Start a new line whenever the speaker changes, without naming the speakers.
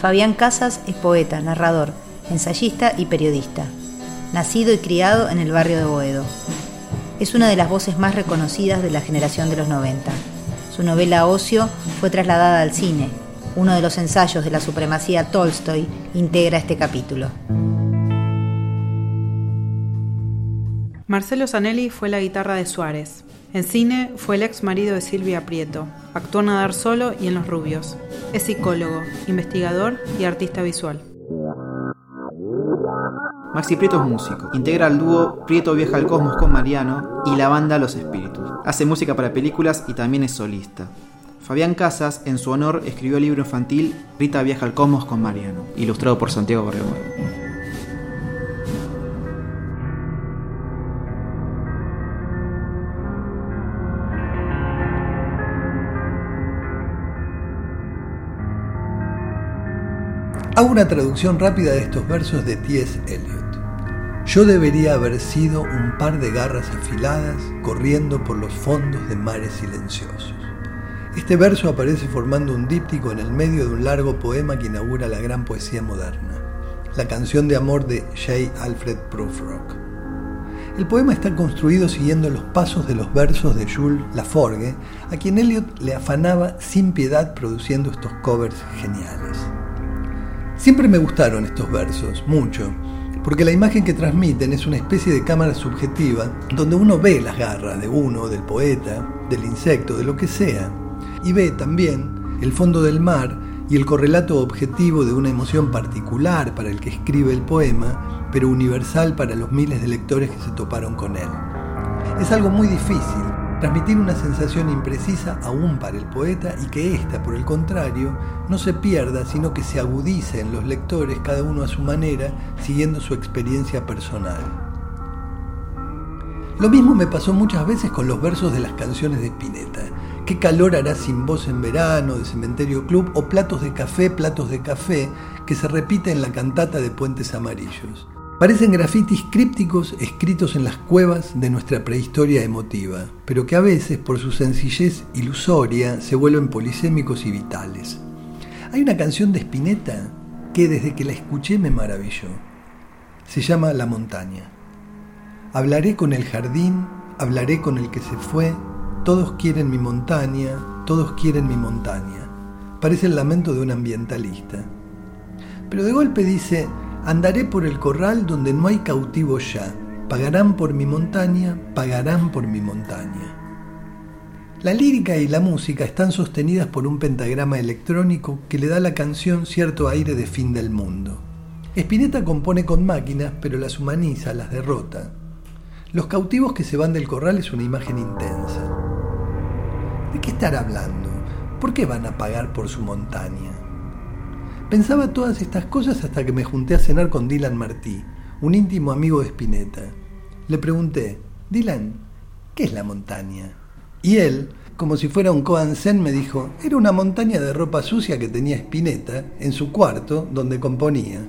Fabián Casas es poeta, narrador, ensayista y periodista. Nacido y criado en el barrio de Boedo. Es una de las voces más reconocidas de la generación de los 90. Su novela Ocio fue trasladada al cine. Uno de los ensayos de la supremacía Tolstoy integra este capítulo.
Marcelo Zanelli fue la guitarra de Suárez. En cine fue el ex marido de Silvia Prieto. Actuó en Nadar Solo y en Los Rubios. Es psicólogo, investigador y artista visual.
Maxi Prieto es músico. Integra el dúo Prieto Viaja al Cosmos con Mariano y la banda Los Espíritus. Hace música para películas y también es solista. Fabián Casas, en su honor, escribió el libro infantil Rita Viaja al Cosmos con Mariano, ilustrado por Santiago Borrego.
Hago una traducción rápida de estos versos de T.S. Eliot. Yo debería haber sido un par de garras afiladas corriendo por los fondos de mares silenciosos. Este verso aparece formando un díptico en el medio de un largo poema que inaugura la gran poesía moderna, la canción de amor de J. Alfred Prufrock. El poema está construido siguiendo los pasos de los versos de Jules Laforgue, a quien Eliot le afanaba sin piedad produciendo estos covers geniales. Siempre me gustaron estos versos, mucho, porque la imagen que transmiten es una especie de cámara subjetiva donde uno ve las garras de uno, del poeta, del insecto, de lo que sea, y ve también el fondo del mar y el correlato objetivo de una emoción particular para el que escribe el poema, pero universal para los miles de lectores que se toparon con él. Es algo muy difícil, transmitir una sensación imprecisa aún para el poeta y que ésta, por el contrario, no se pierda, sino que se agudice en los lectores, cada uno a su manera, siguiendo su experiencia personal. Lo mismo me pasó muchas veces con los versos de las canciones de Spinetta. ¿Qué calor hará sin voz en verano, de Cementerio Club, o platos de café, platos de café, que se repite en la cantata de Puentes Amarillos? Parecen grafitis crípticos escritos en las cuevas de nuestra prehistoria emotiva, pero que a veces, por su sencillez ilusoria, se vuelven polisémicos y vitales. Hay una canción de Spinetta que desde que la escuché me maravilló. Se llama La montaña. Hablaré con el jardín, hablaré con el que se fue, todos quieren mi montaña, todos quieren mi montaña. Parece el lamento de un ambientalista. Pero de golpe dice, Andaré por el corral donde no hay cautivo ya. Pagarán por mi montaña, pagarán por mi montaña. La lírica y la música están sostenidas por un pentagrama electrónico que le da a la canción cierto aire de fin del mundo. Spinetta compone con máquinas, pero las humaniza, las derrota. Los cautivos que se van del corral es una imagen intensa. ¿De qué estar hablando? ¿Por qué van a pagar por su montaña? Pensaba todas estas cosas hasta que me junté a cenar con Dylan Martí, un íntimo amigo de Spinetta. Le pregunté, Dylan, ¿qué es la montaña? Y él, como si fuera un Koan Zen, me dijo, era una montaña de ropa sucia que tenía Spinetta en su cuarto donde componía.